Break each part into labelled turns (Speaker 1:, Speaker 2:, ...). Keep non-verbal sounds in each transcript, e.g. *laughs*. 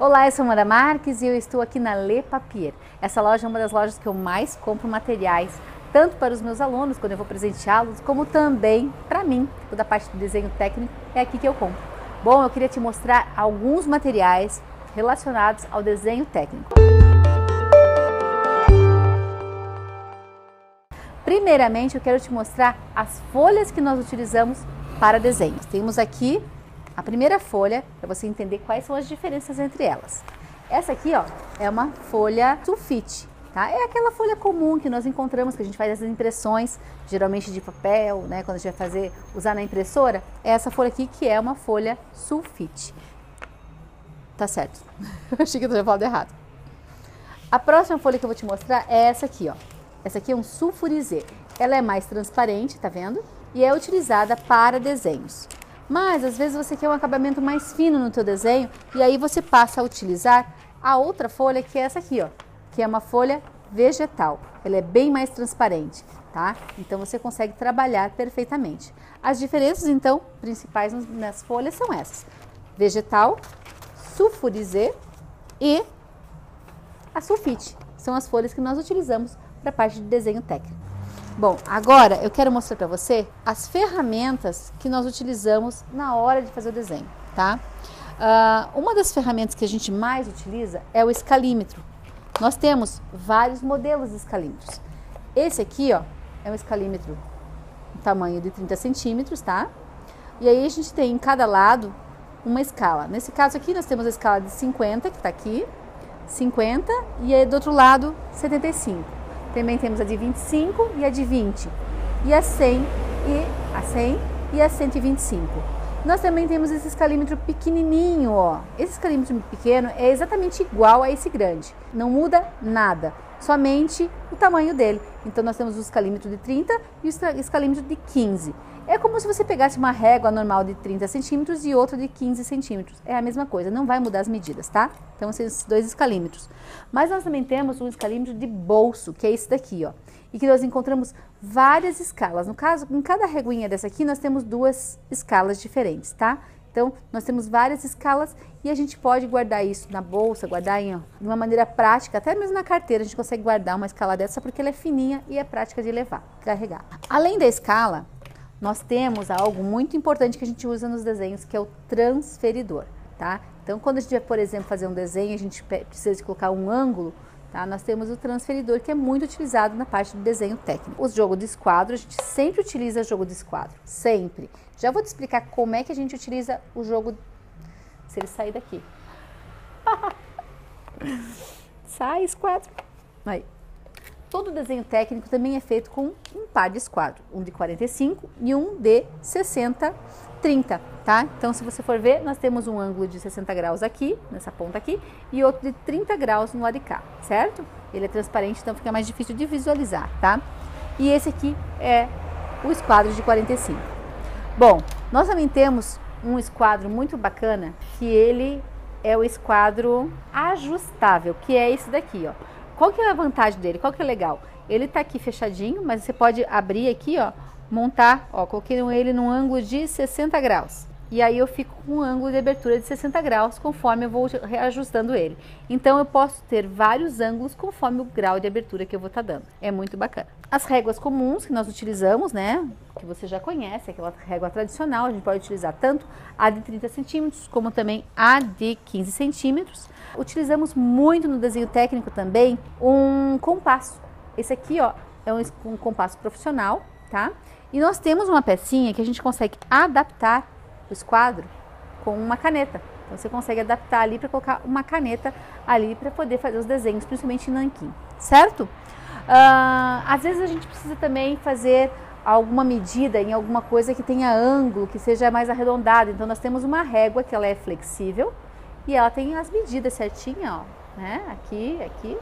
Speaker 1: Olá, eu sou Amanda Marques e eu estou aqui na Le Papier. Essa loja é uma das lojas que eu mais compro materiais, tanto para os meus alunos, quando eu vou presenteá-los, como também para mim, toda a parte do desenho técnico é aqui que eu compro. Bom, eu queria te mostrar alguns materiais relacionados ao desenho técnico. Primeiramente, eu quero te mostrar as folhas que nós utilizamos para desenhos. Temos aqui a primeira folha, para você entender quais são as diferenças entre elas. Essa aqui, ó, é uma folha sulfite, tá? É aquela folha comum que nós encontramos, que a gente faz as impressões, geralmente de papel, né? Quando a gente vai fazer, usar na impressora, é essa folha aqui que é uma folha sulfite. Tá certo. *laughs* Achei que eu tinha falado errado. A próxima folha que eu vou te mostrar é essa aqui, ó. Essa aqui é um sulfurizê. Ela é mais transparente, tá vendo? E é utilizada para desenhos. Mas às vezes você quer um acabamento mais fino no teu desenho e aí você passa a utilizar a outra folha que é essa aqui, ó, que é uma folha vegetal. Ela é bem mais transparente, tá? Então você consegue trabalhar perfeitamente. As diferenças então principais nas folhas são essas: vegetal, sulfurizê e a sulfite. São as folhas que nós utilizamos para a parte de desenho técnico. Bom, agora eu quero mostrar para você as ferramentas que nós utilizamos na hora de fazer o desenho, tá? Uh, uma das ferramentas que a gente mais utiliza é o escalímetro. Nós temos vários modelos de escalímetros. Esse aqui, ó, é um escalímetro tamanho de 30 centímetros, tá? E aí a gente tem em cada lado uma escala. Nesse caso aqui, nós temos a escala de 50, que está aqui, 50, e aí do outro lado, 75. Também temos a de 25 e a de 20. E a 100 e a 100 e a 125. Nós também temos esse escalímetro pequenininho, ó. Esse escalímetro pequeno é exatamente igual a esse grande. Não muda nada, somente o tamanho dele. Então nós temos o escalímetro de 30 e o escalímetro de 15. É como se você pegasse uma régua normal de 30 centímetros e outra de 15 centímetros. É a mesma coisa, não vai mudar as medidas, tá? Então, esses dois escalímetros. Mas nós também temos um escalímetro de bolso, que é esse daqui, ó. E que nós encontramos várias escalas. No caso, em cada reguinha dessa aqui, nós temos duas escalas diferentes, tá? Então, nós temos várias escalas e a gente pode guardar isso na bolsa, guardar em, ó, de uma maneira prática, até mesmo na carteira, a gente consegue guardar uma escala dessa porque ela é fininha e é prática de levar, carregar. Além da escala, nós temos algo muito importante que a gente usa nos desenhos, que é o transferidor, tá? Então, quando a gente vai, por exemplo, fazer um desenho, a gente precisa de colocar um ângulo, tá? Nós temos o transferidor, que é muito utilizado na parte do desenho técnico. O jogo de esquadro, a gente sempre utiliza jogo de esquadro, sempre. Já vou te explicar como é que a gente utiliza o jogo, se ele sair daqui. *laughs* Sai, esquadro. Aí. Todo desenho técnico também é feito com um par de esquadro, um de 45 e um de 60, 30, tá? Então, se você for ver, nós temos um ângulo de 60 graus aqui, nessa ponta aqui, e outro de 30 graus no lado de cá, certo? Ele é transparente, então fica mais difícil de visualizar, tá? E esse aqui é o esquadro de 45. Bom, nós também temos um esquadro muito bacana, que ele é o esquadro ajustável, que é esse daqui, ó. Qual que é a vantagem dele? Qual que é legal? Ele tá aqui fechadinho, mas você pode abrir aqui, ó, montar, ó, coloquei ele num ângulo de 60 graus. E aí eu fico com um ângulo de abertura de 60 graus conforme eu vou reajustando ele. Então eu posso ter vários ângulos conforme o grau de abertura que eu vou estar tá dando. É muito bacana. As réguas comuns que nós utilizamos, né, que você já conhece, aquela régua tradicional, a gente pode utilizar tanto a de 30 centímetros como também a de 15 centímetros. Utilizamos muito no desenho técnico também um compasso. Esse aqui, ó, é um, um compasso profissional, tá? E nós temos uma pecinha que a gente consegue adaptar o esquadro com uma caneta. Então você consegue adaptar ali para colocar uma caneta ali para poder fazer os desenhos, principalmente em nanquim, certo? Uh, às vezes a gente precisa também fazer alguma medida em alguma coisa que tenha ângulo, que seja mais arredondado. Então nós temos uma régua que ela é flexível, e ela tem as medidas certinha, ó, né? Aqui, aqui.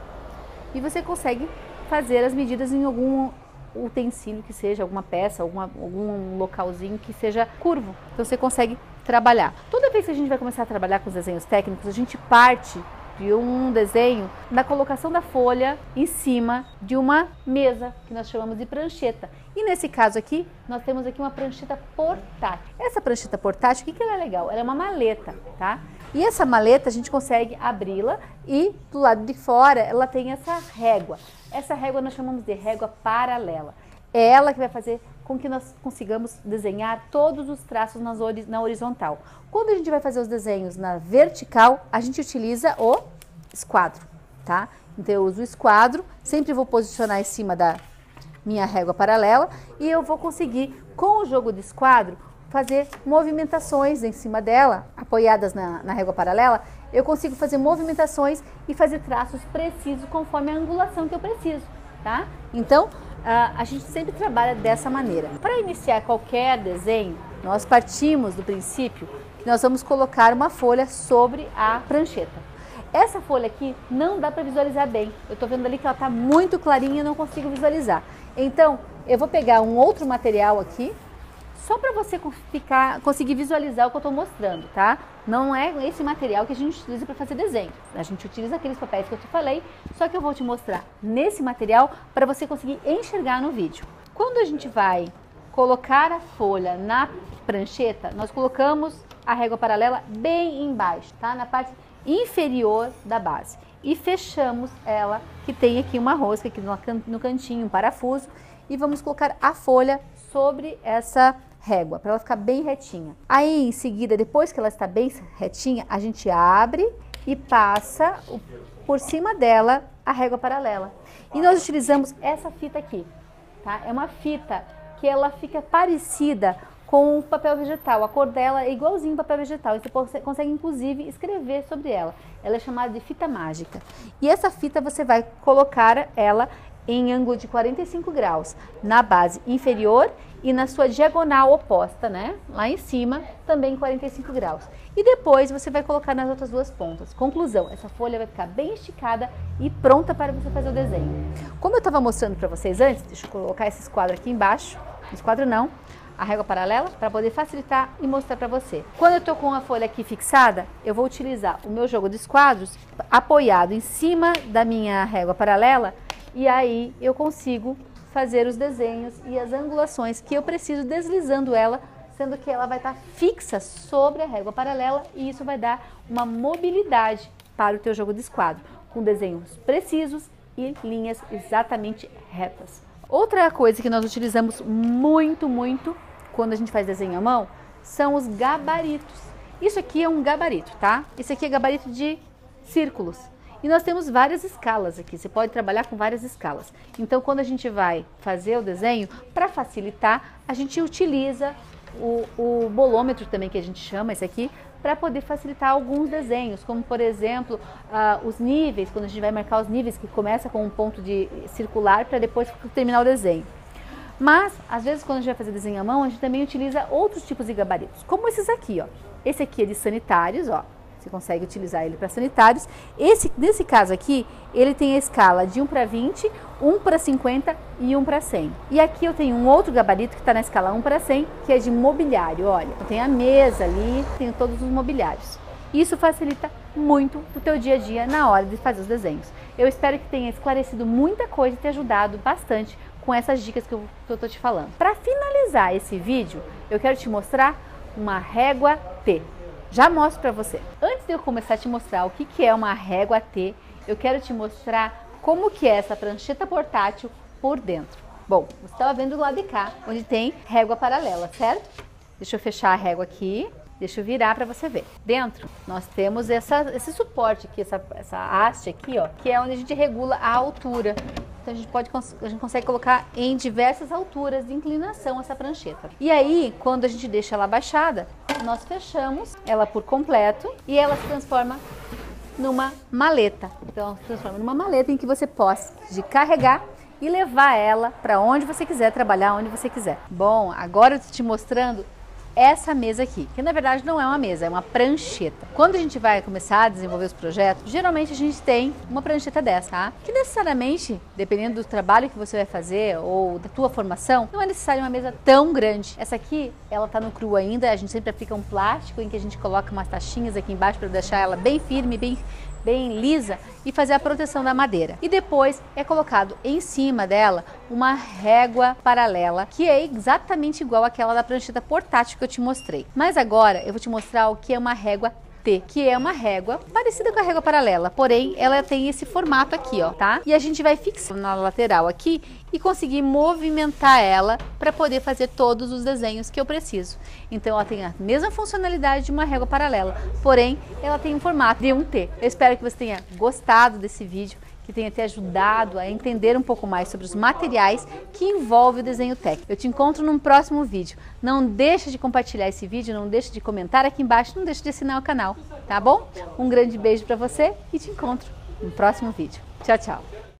Speaker 1: E você consegue fazer as medidas em algum utensílio que seja, alguma peça, alguma, algum localzinho que seja curvo. Então você consegue trabalhar. Toda vez que a gente vai começar a trabalhar com os desenhos técnicos, a gente parte de um desenho da colocação da folha em cima de uma mesa que nós chamamos de prancheta. E nesse caso aqui, nós temos aqui uma prancheta portátil. Essa prancheta portátil, o que, que ela é legal? Ela é uma maleta, tá? E essa maleta a gente consegue abri-la e do lado de fora ela tem essa régua. Essa régua nós chamamos de régua paralela. É ela que vai fazer com que nós consigamos desenhar todos os traços na horizontal. Quando a gente vai fazer os desenhos na vertical, a gente utiliza o esquadro, tá? Então eu uso o esquadro, sempre vou posicionar em cima da minha régua paralela e eu vou conseguir, com o jogo de esquadro, fazer movimentações em cima dela, apoiadas na, na régua paralela, eu consigo fazer movimentações e fazer traços precisos conforme a angulação que eu preciso, tá? Então, a, a gente sempre trabalha dessa maneira. Para iniciar qualquer desenho, nós partimos do princípio que nós vamos colocar uma folha sobre a prancheta. Essa folha aqui não dá para visualizar bem. Eu estou vendo ali que ela está muito clarinha e não consigo visualizar. Então, eu vou pegar um outro material aqui, só para você ficar, conseguir visualizar o que eu estou mostrando, tá? Não é esse material que a gente utiliza para fazer desenho. A gente utiliza aqueles papéis que eu te falei, só que eu vou te mostrar nesse material para você conseguir enxergar no vídeo. Quando a gente vai colocar a folha na prancheta, nós colocamos a régua paralela bem embaixo, tá? Na parte inferior da base. E fechamos ela, que tem aqui uma rosca aqui no cantinho, um parafuso, e vamos colocar a folha sobre essa régua, para ela ficar bem retinha. Aí, em seguida, depois que ela está bem retinha, a gente abre e passa por cima dela a régua paralela. E nós utilizamos essa fita aqui, tá? É uma fita que ela fica parecida com o papel vegetal. A cor dela é igualzinho papel vegetal. E você consegue, inclusive, escrever sobre ela. Ela é chamada de fita mágica. E essa fita você vai colocar ela em ângulo de 45 graus na base inferior e na sua diagonal oposta, né? Lá em cima, também 45 graus. E depois você vai colocar nas outras duas pontas. Conclusão, essa folha vai ficar bem esticada e pronta para você fazer o desenho. Como eu estava mostrando para vocês antes, deixa eu colocar esse esquadro aqui embaixo. Esquadro não, a régua paralela, para poder facilitar e mostrar para você. Quando eu estou com a folha aqui fixada, eu vou utilizar o meu jogo de esquadros apoiado em cima da minha régua paralela e aí eu consigo fazer os desenhos e as angulações que eu preciso deslizando ela, sendo que ela vai estar fixa sobre a régua paralela e isso vai dar uma mobilidade para o teu jogo de esquadro, com desenhos precisos e linhas exatamente retas. Outra coisa que nós utilizamos muito, muito quando a gente faz desenho à mão são os gabaritos. Isso aqui é um gabarito, tá? Isso aqui é gabarito de círculos. E nós temos várias escalas aqui, você pode trabalhar com várias escalas. Então, quando a gente vai fazer o desenho, para facilitar, a gente utiliza o, o, bolômetro também, que a gente chama esse aqui, para poder facilitar alguns desenhos, como por exemplo, uh, os níveis, quando a gente vai marcar os níveis, que começa com um ponto de circular para depois terminar o desenho. Mas, às vezes, quando a gente vai fazer desenho à mão, a gente também utiliza outros tipos de gabaritos, como esses aqui, ó. Esse aqui é de sanitários, ó, você consegue utilizar ele para sanitários. Esse, nesse caso aqui, ele tem a escala de 1 para 20, 1 para 50 e 1 para 100. E aqui eu tenho um outro gabarito que está na escala 1 para 100, que é de mobiliário. Olha, eu tenho a mesa ali, tenho todos os mobiliários. Isso facilita muito o teu dia a dia na hora de fazer os desenhos. Eu espero que tenha esclarecido muita coisa e te ajudado bastante com essas dicas que eu estou te falando. Para finalizar esse vídeo, eu quero te mostrar uma régua T. Já mostro para você. Antes de eu começar a te mostrar o que, que é uma régua T, eu quero te mostrar como que é essa prancheta portátil por dentro. Bom, você estava vendo do lado de cá, onde tem régua paralela, certo? Deixa eu fechar a régua aqui. Deixa eu virar para você ver. Dentro, nós temos essa, esse suporte aqui, essa, essa haste aqui, ó, que é onde a gente regula a altura. Então a gente pode a gente consegue colocar em diversas alturas de inclinação essa prancheta. E aí, quando a gente deixa ela abaixada, nós fechamos ela por completo e ela se transforma numa maleta. Então, se transforma numa maleta em que você possa de carregar e levar ela para onde você quiser trabalhar, onde você quiser. Bom, agora eu estou te mostrando essa mesa aqui, que na verdade não é uma mesa, é uma prancheta. Quando a gente vai começar a desenvolver os projetos, geralmente a gente tem uma prancheta dessa, tá? Que necessariamente, dependendo do trabalho que você vai fazer ou da tua formação, não é necessário uma mesa tão grande. Essa aqui, ela tá no cru ainda, a gente sempre aplica um plástico em que a gente coloca umas taxinhas aqui embaixo para deixar ela bem firme, bem bem lisa e fazer a proteção da madeira. E depois é colocado em cima dela uma régua paralela, que é exatamente igual àquela da prancheta portátil que eu te mostrei. Mas agora eu vou te mostrar o que é uma régua T, que é uma régua parecida com a régua paralela, porém ela tem esse formato aqui, ó, tá? E a gente vai fixar na lateral aqui e conseguir movimentar ela para poder fazer todos os desenhos que eu preciso. Então ela tem a mesma funcionalidade de uma régua paralela, porém ela tem um formato de um T. Eu espero que você tenha gostado desse vídeo que tenha te ajudado a entender um pouco mais sobre os materiais que envolve o desenho técnico. Eu te encontro num próximo vídeo. Não deixe de compartilhar esse vídeo, não deixe de comentar aqui embaixo, não deixe de assinar o canal, tá bom? Um grande beijo para você e te encontro no próximo vídeo. Tchau, tchau!